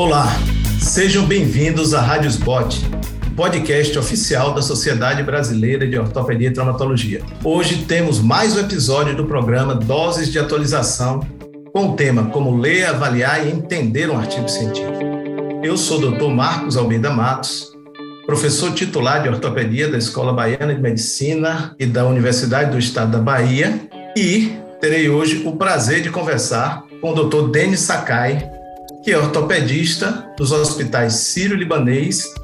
Olá, sejam bem-vindos à Rádio Spot, podcast oficial da Sociedade Brasileira de Ortopedia e Traumatologia. Hoje temos mais um episódio do programa Doses de Atualização, com o tema Como ler, avaliar e entender um artigo científico. Eu sou o Dr. Marcos Almeida Matos, professor titular de ortopedia da Escola Baiana de Medicina e da Universidade do Estado da Bahia, e terei hoje o prazer de conversar com o Dr. Denis Sakai, que é ortopedista dos hospitais Sírio-Libanês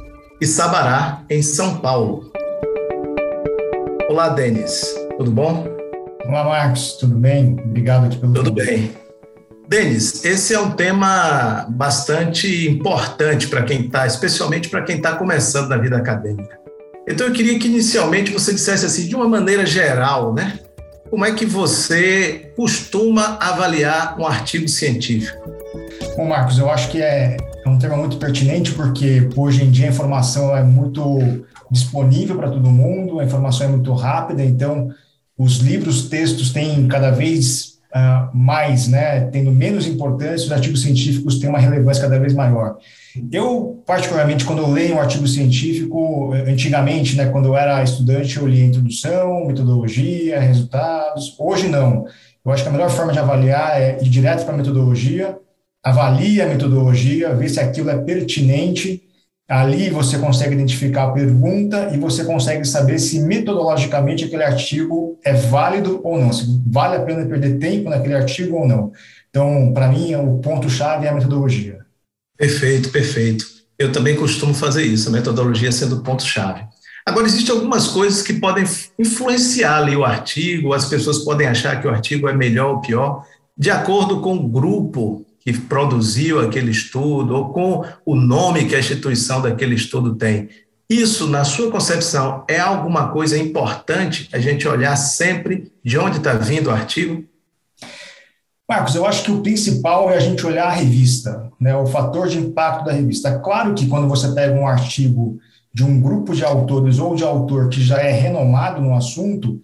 e Sabará, em São Paulo. Olá, Denis, tudo bom? Olá, Marcos, tudo bem? Obrigado pelo Tudo bem. Denis, esse é um tema bastante importante para quem está, especialmente para quem está começando na vida acadêmica. Então eu queria que inicialmente você dissesse assim, de uma maneira geral, né? Como é que você costuma avaliar um artigo científico? Bom, Marcos, eu acho que é, é um tema muito pertinente porque hoje em dia a informação é muito disponível para todo mundo, a informação é muito rápida, então os livros, textos têm cada vez uh, mais, né, tendo menos importância, os artigos científicos têm uma relevância cada vez maior. Eu, particularmente, quando eu leio um artigo científico, antigamente, né, quando eu era estudante, eu lia introdução, metodologia, resultados. Hoje, não. Eu acho que a melhor forma de avaliar é ir direto para a metodologia, avalie a metodologia, ver se aquilo é pertinente Ali você consegue identificar a pergunta e você consegue saber se metodologicamente aquele artigo é válido ou não, se vale a pena perder tempo naquele artigo ou não. Então, para mim, o ponto-chave é a metodologia. Perfeito, perfeito. Eu também costumo fazer isso, a metodologia sendo o ponto-chave. Agora, existem algumas coisas que podem influenciar ali o artigo, as pessoas podem achar que o artigo é melhor ou pior, de acordo com o grupo que produziu aquele estudo, ou com o nome que a instituição daquele estudo tem. Isso, na sua concepção, é alguma coisa importante a gente olhar sempre de onde está vindo o artigo? Marcos, eu acho que o principal é a gente olhar a revista, né, o fator de impacto da revista. Claro que quando você pega um artigo de um grupo de autores ou de autor que já é renomado no assunto,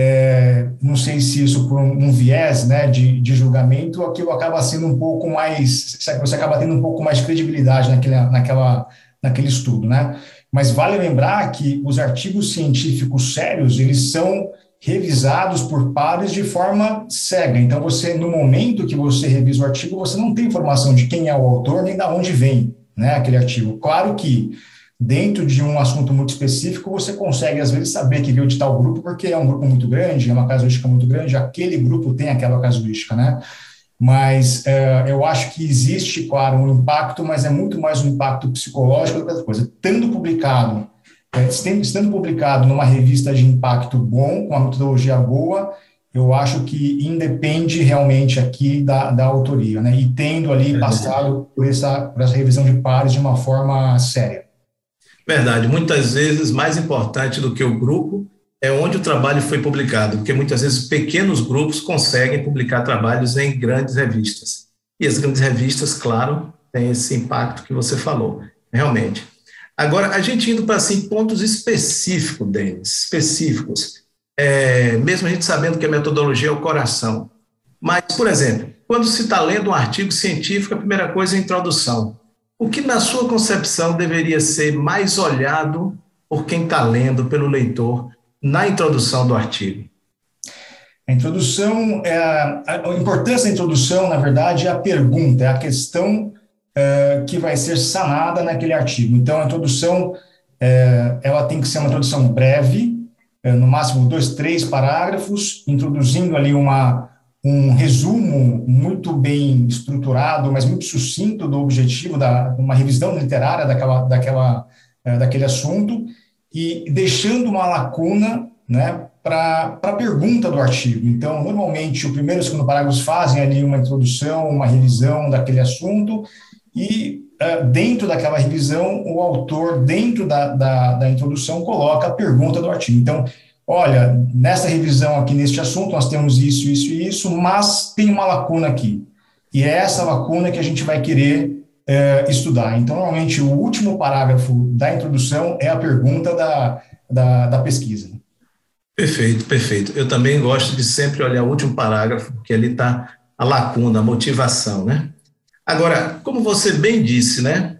é, não sei se isso por um, um viés né, de, de, julgamento, aquilo acaba sendo um pouco mais, você acaba tendo um pouco mais de credibilidade naquele, naquela, naquele estudo, né? Mas vale lembrar que os artigos científicos sérios, eles são revisados por pares de forma cega. Então, você, no momento que você revisa o artigo, você não tem informação de quem é o autor, nem de onde vem né, aquele artigo. Claro que dentro de um assunto muito específico, você consegue, às vezes, saber que veio de tal grupo, porque é um grupo muito grande, é uma casuística muito grande, aquele grupo tem aquela casuística, né? Mas é, eu acho que existe, claro, um impacto, mas é muito mais um impacto psicológico do que outra coisa. Estando publicado, é, estando publicado numa revista de impacto bom, com uma metodologia boa, eu acho que independe realmente aqui da, da autoria, né? E tendo ali passado por essa, por essa revisão de pares de uma forma séria. Verdade. Muitas vezes, mais importante do que o grupo é onde o trabalho foi publicado, porque muitas vezes pequenos grupos conseguem publicar trabalhos em grandes revistas. E as grandes revistas, claro, têm esse impacto que você falou, realmente. Agora, a gente indo para assim, pontos específicos, Denis, específicos, é, mesmo a gente sabendo que a metodologia é o coração. Mas, por exemplo, quando se está lendo um artigo científico, a primeira coisa é a introdução. O que, na sua concepção, deveria ser mais olhado por quem está lendo, pelo leitor, na introdução do artigo? A introdução, é a, a, importância da introdução, na verdade, é a pergunta, é a questão é, que vai ser sanada naquele artigo. Então, a introdução, é, ela tem que ser uma introdução breve, é, no máximo dois, três parágrafos, introduzindo ali uma, um resumo muito bem estruturado, mas muito sucinto do objetivo da uma revisão literária daquela, daquela, é, daquele assunto e deixando uma lacuna, né, para a pergunta do artigo. Então, normalmente, o primeiro e o segundo parágrafos fazem ali uma introdução, uma revisão daquele assunto e uh, dentro daquela revisão, o autor, dentro da, da, da introdução, coloca a pergunta do artigo. Então, olha, nessa revisão aqui neste assunto nós temos isso, isso e isso, mas tem uma lacuna aqui. E é essa lacuna que a gente vai querer é, estudar. Então, normalmente, o último parágrafo da introdução é a pergunta da, da, da pesquisa. Perfeito, perfeito. Eu também gosto de sempre olhar o último parágrafo, porque ali está a lacuna, a motivação, né? Agora, como você bem disse, né?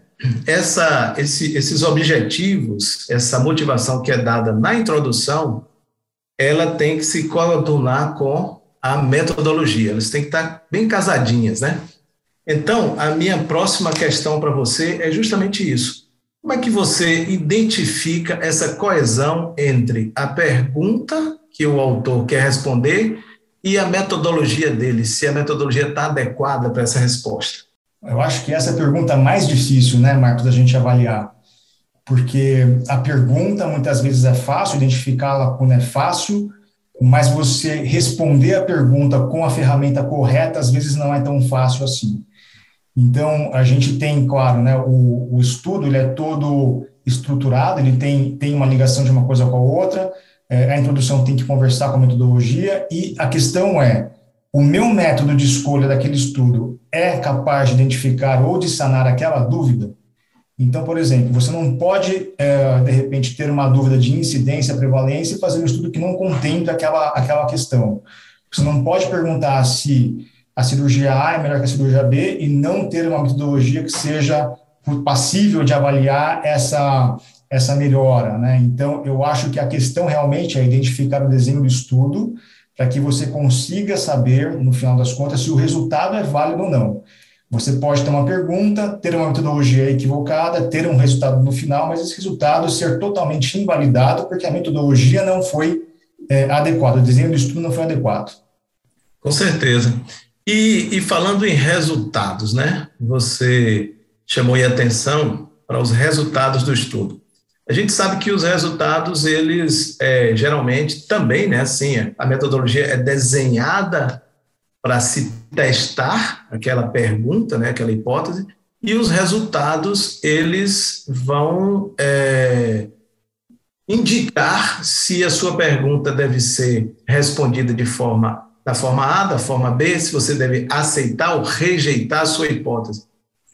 Essa, esse, esses objetivos, essa motivação que é dada na introdução, ela tem que se coadunar com a metodologia, elas têm que estar bem casadinhas, né? Então, a minha próxima questão para você é justamente isso. Como é que você identifica essa coesão entre a pergunta que o autor quer responder e a metodologia dele, se a metodologia está adequada para essa resposta? Eu acho que essa é a pergunta mais difícil, né, Marcos, da gente avaliar. Porque a pergunta muitas vezes é fácil, identificá-la quando é fácil, mas você responder a pergunta com a ferramenta correta às vezes não é tão fácil assim. Então, a gente tem, claro, né, o, o estudo ele é todo estruturado, ele tem, tem uma ligação de uma coisa com a outra, é, a introdução tem que conversar com a metodologia, e a questão é, o meu método de escolha daquele estudo é capaz de identificar ou de sanar aquela dúvida? Então, por exemplo, você não pode, é, de repente, ter uma dúvida de incidência, prevalência e fazer um estudo que não contempla aquela, aquela questão. Você não pode perguntar se a cirurgia A é melhor que a cirurgia B e não ter uma metodologia que seja passível de avaliar essa, essa melhora. Né? Então, eu acho que a questão realmente é identificar o desenho do estudo para que você consiga saber, no final das contas, se o resultado é válido ou não. Você pode ter uma pergunta, ter uma metodologia equivocada, ter um resultado no final, mas esse resultado ser totalmente invalidado porque a metodologia não foi é, adequada, o desenho do estudo não foi adequado. Com certeza. E, e falando em resultados, né? Você chamou a atenção para os resultados do estudo. A gente sabe que os resultados, eles é, geralmente também, né? Assim, a metodologia é desenhada para se testar aquela pergunta, né? Aquela hipótese, e os resultados, eles vão é, indicar se a sua pergunta deve ser respondida de forma da forma A, da forma B, se você deve aceitar ou rejeitar a sua hipótese.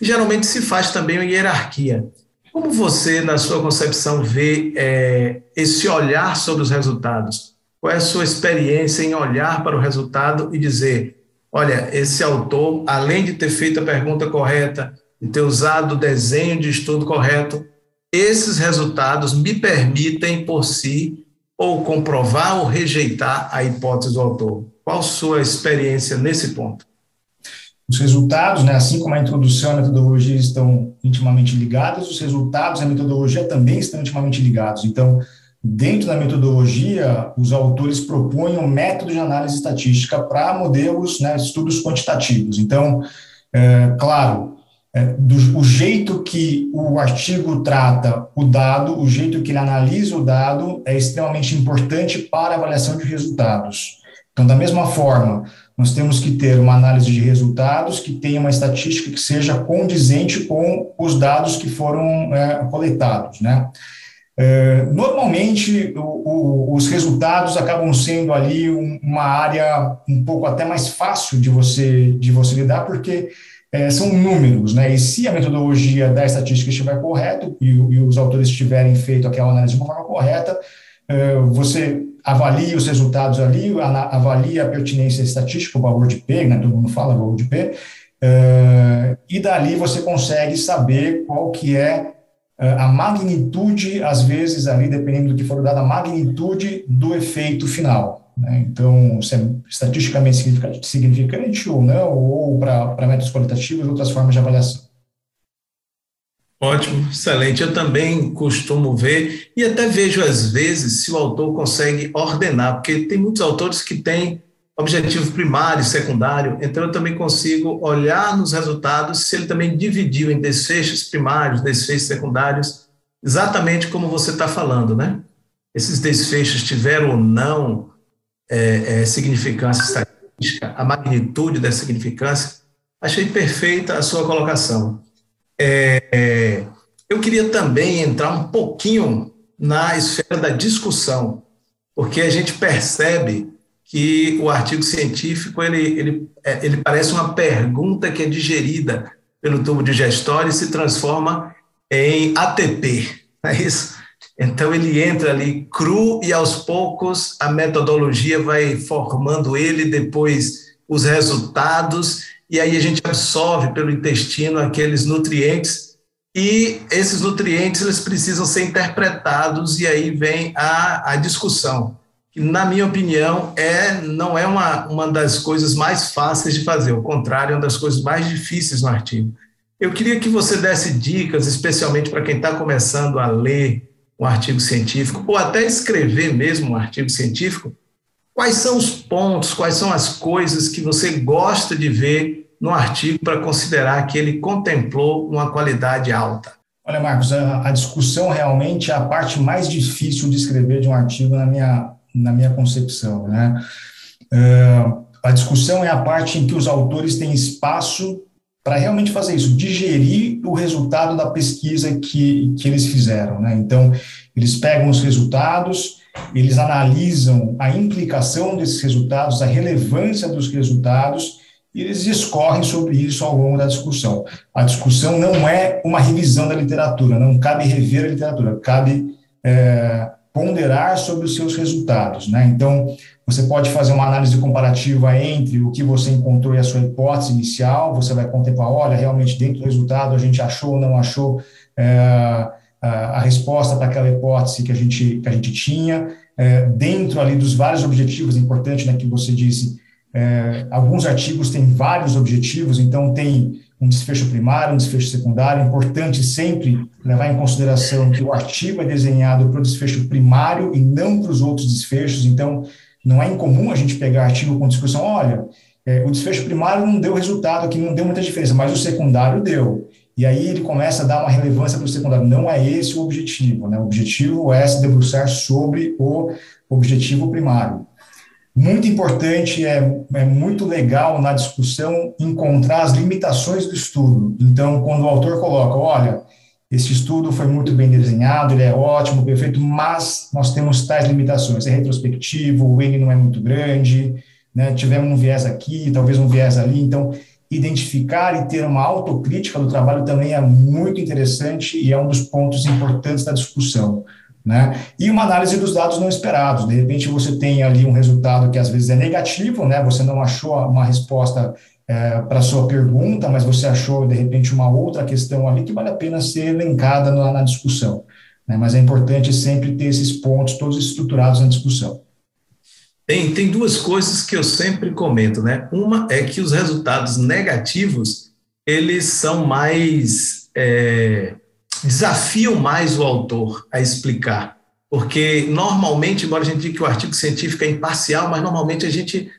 Geralmente se faz também uma hierarquia. Como você, na sua concepção, vê é, esse olhar sobre os resultados? Qual é a sua experiência em olhar para o resultado e dizer: olha, esse autor, além de ter feito a pergunta correta, e ter usado o desenho de estudo correto, esses resultados me permitem por si ou comprovar ou rejeitar a hipótese do autor. Qual sua experiência nesse ponto? Os resultados, né, assim como a introdução e a metodologia estão intimamente ligados, os resultados e a metodologia também estão intimamente ligados. Então, dentro da metodologia, os autores propõem um método de análise estatística para modelos, né, estudos quantitativos. Então, é, claro, é, do, o jeito que o artigo trata o dado, o jeito que ele analisa o dado é extremamente importante para a avaliação de resultados. Então, da mesma forma, nós temos que ter uma análise de resultados que tenha uma estatística que seja condizente com os dados que foram é, coletados, né? É, normalmente, o, o, os resultados acabam sendo ali um, uma área um pouco até mais fácil de você, de você lidar, porque é, são números, né? E se a metodologia da estatística estiver correta e, e os autores tiverem feito aquela análise de uma forma correta, é, você avalia os resultados ali, avalia a pertinência estatística, o valor de P, né, todo mundo fala valor de P, uh, e dali você consegue saber qual que é a magnitude, às vezes ali, dependendo do que for dado, a magnitude do efeito final. Né? Então, se é estatisticamente significante ou não, ou para métodos qualitativos, outras formas de avaliação. Ótimo, excelente. Eu também costumo ver e até vejo às vezes se o autor consegue ordenar, porque tem muitos autores que têm objetivo primário secundário, então eu também consigo olhar nos resultados se ele também dividiu em desfechos primários, desfechos secundários, exatamente como você está falando, né? Esses desfechos tiveram ou não é, é, significância estatística, a magnitude da significância. Achei perfeita a sua colocação. É, eu queria também entrar um pouquinho na esfera da discussão, porque a gente percebe que o artigo científico ele, ele, é, ele parece uma pergunta que é digerida pelo tubo digestório e se transforma em ATP, não é isso? Então ele entra ali cru e aos poucos a metodologia vai formando ele, depois os resultados e aí a gente absorve pelo intestino aqueles nutrientes e esses nutrientes eles precisam ser interpretados e aí vem a, a discussão que na minha opinião é não é uma, uma das coisas mais fáceis de fazer, o contrário é uma das coisas mais difíceis no artigo. Eu queria que você desse dicas, especialmente para quem está começando a ler um artigo científico ou até escrever mesmo um artigo científico, quais são os pontos, quais são as coisas que você gosta de ver no artigo para considerar que ele contemplou uma qualidade alta? Olha, Marcos, a, a, discussão realmente é a parte mais difícil de escrever de um artigo na minha, na minha concepção. Né? Uh, a discussão é a parte em que os autores têm espaço para realmente fazer isso, digerir o resultado da pesquisa que, que eles fizeram. Né? Então, eles pegam os resultados, eles analisam a implicação desses resultados, a relevância dos resultados, e eles discorrem sobre isso ao longo da discussão. A discussão não é uma revisão da literatura, não cabe rever a literatura, cabe é, ponderar sobre os seus resultados. Né? Então, você pode fazer uma análise comparativa entre o que você encontrou e a sua hipótese inicial, você vai contemplar, olha, realmente dentro do resultado a gente achou ou não achou é, a, resposta para aquela hipótese que a gente, que a gente tinha, é, dentro ali dos vários objetivos, é importante né, que você disse, é, alguns artigos têm vários objetivos, então tem um desfecho primário, um desfecho secundário. É importante sempre levar em consideração que o artigo é desenhado para o desfecho primário e não para os outros desfechos. Então, não é incomum a gente pegar artigo com discussão, olha, é, o desfecho primário não deu resultado aqui, não deu muita diferença, mas o secundário deu. E aí ele começa a dar uma relevância para o secundário. Não é esse o objetivo, né? O objetivo é se debruçar sobre o objetivo primário. Muito importante, é, é muito legal na discussão encontrar as limitações do estudo. Então, quando o autor coloca, olha, esse estudo foi muito bem desenhado, ele é ótimo, perfeito, mas nós temos tais limitações. É retrospectivo, o N não é muito grande, né, tivemos um viés aqui, talvez um viés ali. Então, identificar e ter uma autocrítica do trabalho também é muito interessante e é um dos pontos importantes da discussão. Né? E uma análise dos dados não esperados. De repente, você tem ali um resultado que às vezes é negativo, né? você não achou uma resposta é, para sua pergunta, mas você achou, de repente, uma outra questão ali que vale a pena ser elencada na, na discussão. Né? Mas é importante sempre ter esses pontos todos estruturados na discussão. Tem, tem duas coisas que eu sempre comento, né? Uma é que os resultados negativos, eles são mais... É desafiam mais o autor a explicar, porque normalmente, embora a gente diga que o artigo científico é imparcial, mas normalmente a gente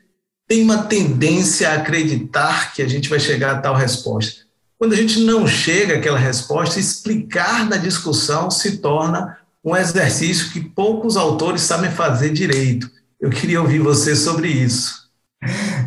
tem uma tendência a acreditar que a gente vai chegar a tal resposta. Quando a gente não chega àquela resposta, explicar na discussão se torna um exercício que poucos autores sabem fazer direito. Eu queria ouvir você sobre isso.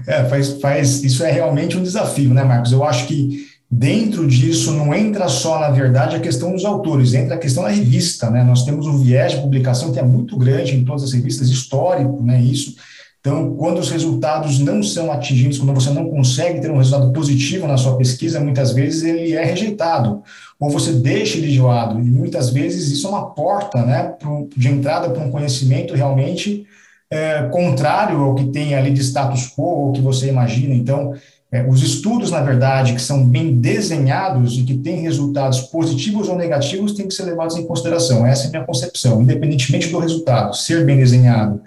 É, faz, faz, isso é realmente um desafio, né, Marcos? Eu acho que Dentro disso, não entra só, na verdade, a questão dos autores, entra a questão da revista. Né? Nós temos um viés de publicação que é muito grande em todas as revistas, histórico, né? isso. Então, quando os resultados não são atingidos, quando você não consegue ter um resultado positivo na sua pesquisa, muitas vezes ele é rejeitado, ou você deixa ele de lado, e muitas vezes isso é uma porta né, de entrada para um conhecimento realmente é, contrário ao que tem ali de status quo, ou que você imagina. Então, é, os estudos, na verdade, que são bem desenhados e que têm resultados positivos ou negativos, têm que ser levados em consideração. Essa é a minha concepção, independentemente do resultado, ser bem desenhado,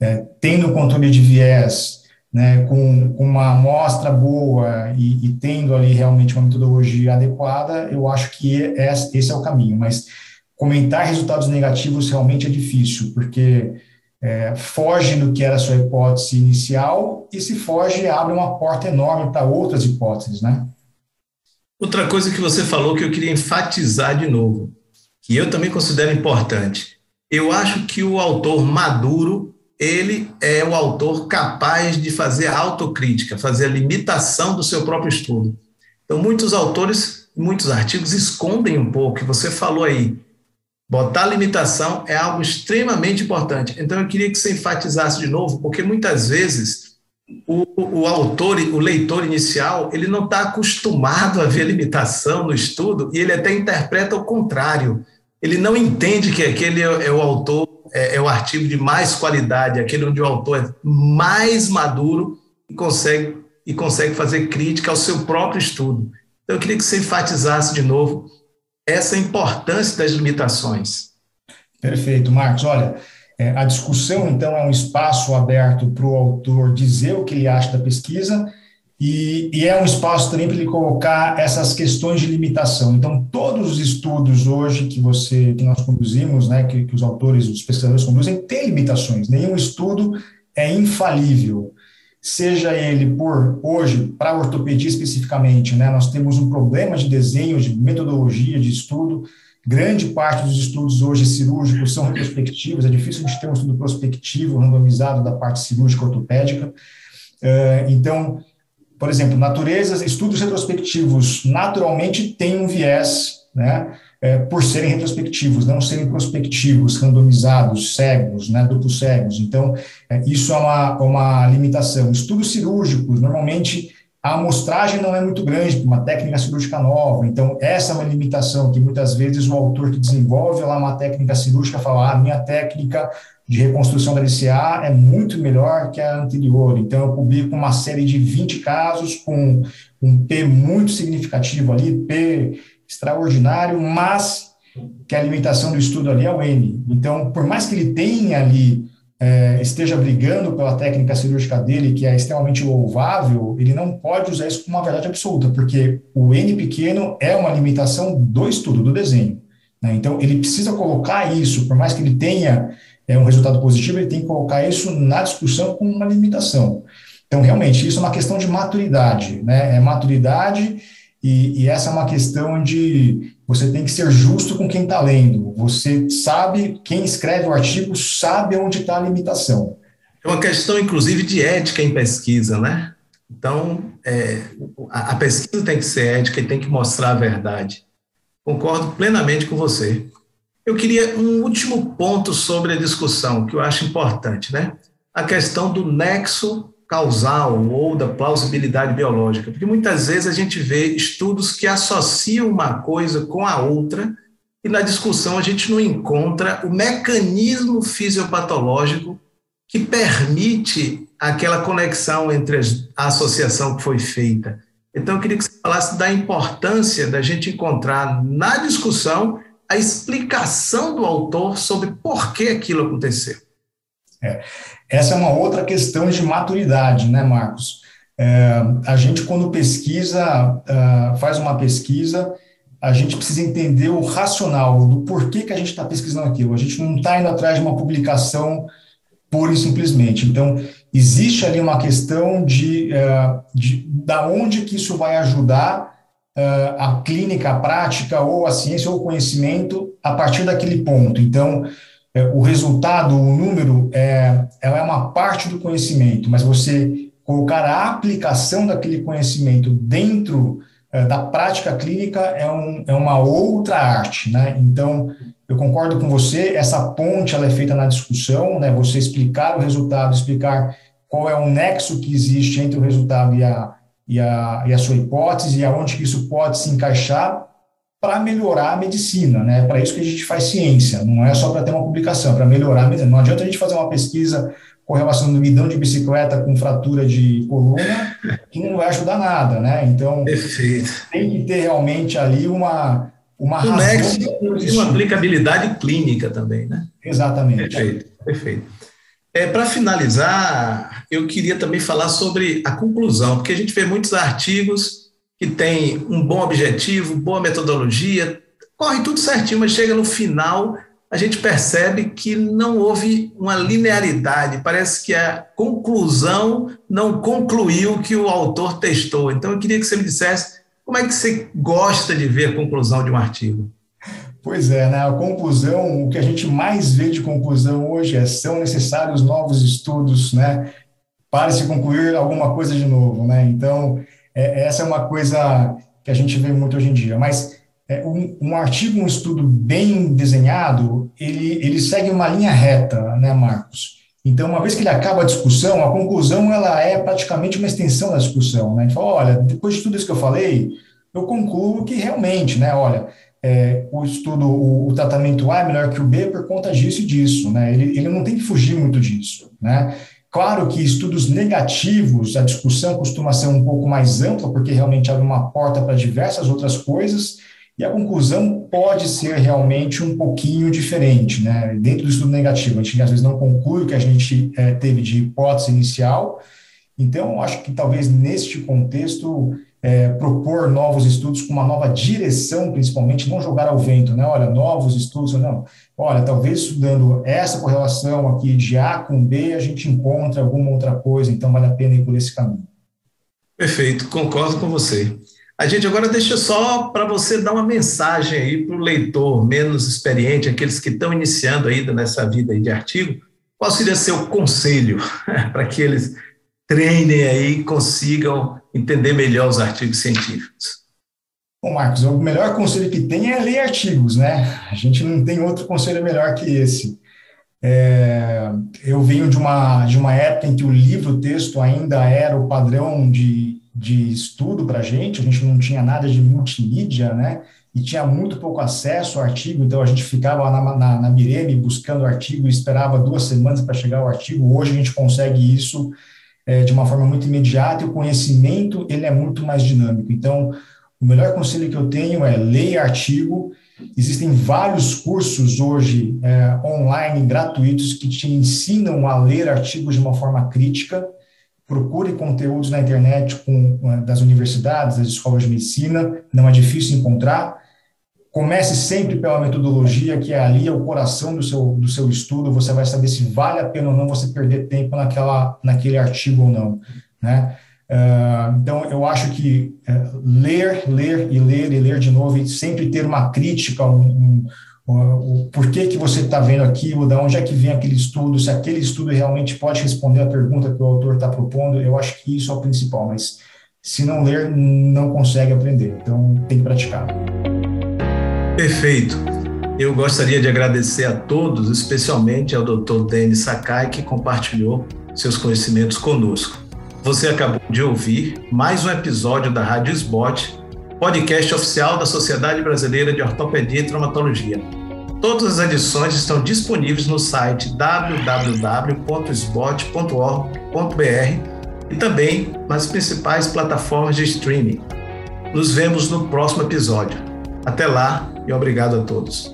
é, tendo controle de viés, né, com, com, uma amostra boa e, e, tendo ali realmente uma metodologia adequada, eu acho que é, esse é o caminho. Mas comentar resultados negativos realmente é difícil, porque é, foge do que era a sua hipótese inicial e se foge abre uma porta enorme para outras hipóteses, né? Outra coisa que você falou que eu queria enfatizar de novo, que eu também considero importante. Eu acho que o autor maduro, ele é o autor capaz de fazer a autocrítica, fazer a limitação do seu próprio estudo. Então, muitos autores, muitos artigos escondem um pouco, você falou aí, Botar limitação é algo extremamente importante. Então, eu queria que você enfatizasse de novo, porque muitas vezes o, o autor, o leitor inicial, ele não está acostumado a ver limitação no estudo e ele até interpreta o contrário. Ele não entende que aquele é, é o autor, é, é o artigo de mais qualidade, aquele onde o autor é mais maduro e consegue e consegue fazer crítica ao seu próprio estudo. Então, eu queria que você enfatizasse de novo essa importância das limitações. Perfeito, Marcos. Olha, é, a discussão, então, é um espaço aberto para o autor dizer o que ele acha da pesquisa e, e é um espaço também para ele colocar essas questões de limitação. Então, todos os estudos hoje que você que nós conduzimos, né, que, que os autores, os pesquisadores conduzem, têm limitações. Nenhum estudo é infalível. Seja ele por hoje, para a ortopedia especificamente, né, nós temos um problema de desenho, de metodologia de estudo. Grande parte dos estudos hoje cirúrgicos são retrospectivos, é difícil a gente ter um estudo prospectivo, randomizado da parte cirúrgica ortopédica. Uh, então, por exemplo, naturezas, estudos retrospectivos naturalmente têm um viés, né, é, por serem retrospectivos, não serem prospectivos, randomizados, cegos, né, duplos cegos. Então, é, isso é uma, uma limitação. Estudos cirúrgicos, normalmente a amostragem não é muito grande uma técnica cirúrgica nova, então essa é uma limitação que muitas vezes o autor que desenvolve lá uma técnica cirúrgica fala, ah, minha técnica de reconstrução da LCA é muito melhor que a anterior. Então, eu publico uma série de 20 casos com um P muito significativo ali, P extraordinário, mas que a limitação do estudo ali é o N. Então, por mais que ele tenha ali, é, esteja brigando pela técnica cirúrgica dele, que é extremamente louvável, ele não pode usar isso como uma verdade absoluta, porque o N pequeno é uma limitação do estudo, do desenho. Né? Então, ele precisa colocar isso, por mais que ele tenha é um resultado positivo, ele tem que colocar isso na discussão com uma limitação. Então, realmente, isso é uma questão de maturidade, né? É maturidade e, e essa é uma questão de você tem que ser justo com quem está lendo. Você sabe, quem escreve o artigo sabe onde está a limitação. É uma questão, inclusive, de ética em pesquisa, né? Então, é, a, a pesquisa tem que ser ética e tem que mostrar a verdade. Concordo plenamente com você. Eu queria um último ponto sobre a discussão, que eu acho importante, né? A questão do nexo causal ou da plausibilidade biológica, porque muitas vezes a gente vê estudos que associam uma coisa com a outra e na discussão a gente não encontra o mecanismo fisiopatológico que permite aquela conexão entre a associação que foi feita. Então, eu queria que você falasse da importância da gente encontrar na discussão a explicação do autor sobre por que aquilo aconteceu. É, essa é uma outra questão de maturidade, né, Marcos? É, a gente, quando pesquisa, uh, faz uma pesquisa, a gente precisa entender o racional do porquê que a gente está pesquisando aquilo. A gente não está indo atrás de uma publicação pura e simplesmente. Então, existe ali uma questão de, uh, de da onde que isso vai ajudar uh, a clínica, a prática, ou a ciência, ou o conhecimento a partir daquele ponto. Então, uh, o resultado, o número, é, ela é uma parte do conhecimento, mas você colocar a aplicação daquele conhecimento dentro uh, da prática clínica é, um, é uma outra arte, né? Então, eu concordo com você, essa ponte ela é feita na discussão, né? Você explicar o resultado, explicar qual é o nexo que existe entre o resultado e a, e a, e a sua hipótese e aonde que isso pode se encaixar para melhorar a medicina, né? Para isso que a gente faz ciência, não é só para ter uma publicação, é para melhorar a medicina. Não adianta a gente fazer uma pesquisa com relação do guidão de bicicleta com fratura de coluna, que não vai ajudar nada, né? Então, Perfeito. tem que ter realmente ali uma uma um razão e uma aplicabilidade clínica também, né? Exatamente. Perfeito, perfeito. É, Para finalizar, eu queria também falar sobre a conclusão, porque a gente vê muitos artigos que têm um bom objetivo, boa metodologia, corre tudo certinho, mas chega no final, a gente percebe que não houve uma linearidade, parece que a conclusão não concluiu o que o autor testou. Então, eu queria que você me dissesse como é que você gosta de ver a conclusão de um artigo. Pois é, né? A conclusão, o que a gente mais vê de conclusão hoje é são necessários novos estudos, né? Para se concluir alguma coisa de novo, né? Então, é, essa é uma coisa que a gente vê muito hoje em dia. Mas é, um, um, artigo, um estudo bem desenhado, ele, ele segue uma linha reta, né, Marcos? Então, uma vez que ele acaba a discussão, a conclusão ela é praticamente uma extensão da discussão, né? A gente fala, olha, depois de tudo isso que eu falei, eu concluo que realmente, né, olha, é, o estudo, o, o, tratamento A é melhor que o B por conta disso e disso, né? Ele, ele não tem que fugir muito disso, né? Claro que estudos negativos, a discussão costuma ser um pouco mais ampla, porque realmente abre uma porta para diversas outras coisas, e a conclusão pode ser realmente um pouquinho diferente, né? Dentro do estudo negativo, a gente às vezes não conclui o que a gente é, teve de hipótese inicial. Então, acho que talvez neste contexto é, propor novos estudos com uma nova direção, principalmente, não jogar ao vento, né? Olha, novos estudos, não. Olha, talvez estudando essa correlação aqui de A com B, a gente encontra alguma outra coisa, então vale a pena ir por esse caminho. Perfeito, concordo com você. A gente agora deixa só para você dar uma mensagem aí para o leitor menos experiente, aqueles que estão iniciando ainda nessa vida de artigo. Qual seria seu conselho para que eles treinem aí e consigam entender melhor os artigos científicos? Bom, Marcos, o melhor conselho que tem é ler artigos, né? A gente não tem outro conselho melhor que esse. É, eu venho de uma, de uma época em que o livro-texto ainda era o padrão de de estudo para a gente, a gente não tinha nada de multimídia, né? E tinha muito pouco acesso ao artigo, então a gente ficava na, na, na Mireme buscando artigo e esperava duas semanas para chegar o artigo. Hoje a gente consegue isso é, de uma forma muito imediata e o conhecimento ele é muito mais dinâmico. Então, o melhor conselho que eu tenho é leia artigo. Existem vários cursos hoje é, online gratuitos que te ensinam a ler artigos de uma forma crítica procure conteúdos na internet com, das universidades, das escolas de medicina, não é difícil encontrar. Comece sempre pela metodologia, que é ali é o coração do seu, do seu estudo, você vai saber se vale a pena ou não você perder tempo naquela, naquele artigo ou não, né? Uh, então, eu acho que uh, ler, ler e ler e ler de novo e sempre ter uma crítica, um, um, o porquê que você está vendo aquilo, de onde é que vem aquele estudo, se aquele estudo realmente pode responder a pergunta que o autor está propondo, eu acho que isso é o principal, mas se não ler, não consegue aprender, então tem que praticar. Perfeito. Eu gostaria de agradecer a todos, especialmente ao Dr. Denis Sakai, que compartilhou seus conhecimentos conosco. Você acabou de ouvir mais um episódio da Rádio Sbot, podcast oficial da Sociedade Brasileira de Ortopedia e Traumatologia. Todas as edições estão disponíveis no site www.sbot.org.br e também nas principais plataformas de streaming. Nos vemos no próximo episódio. Até lá e obrigado a todos.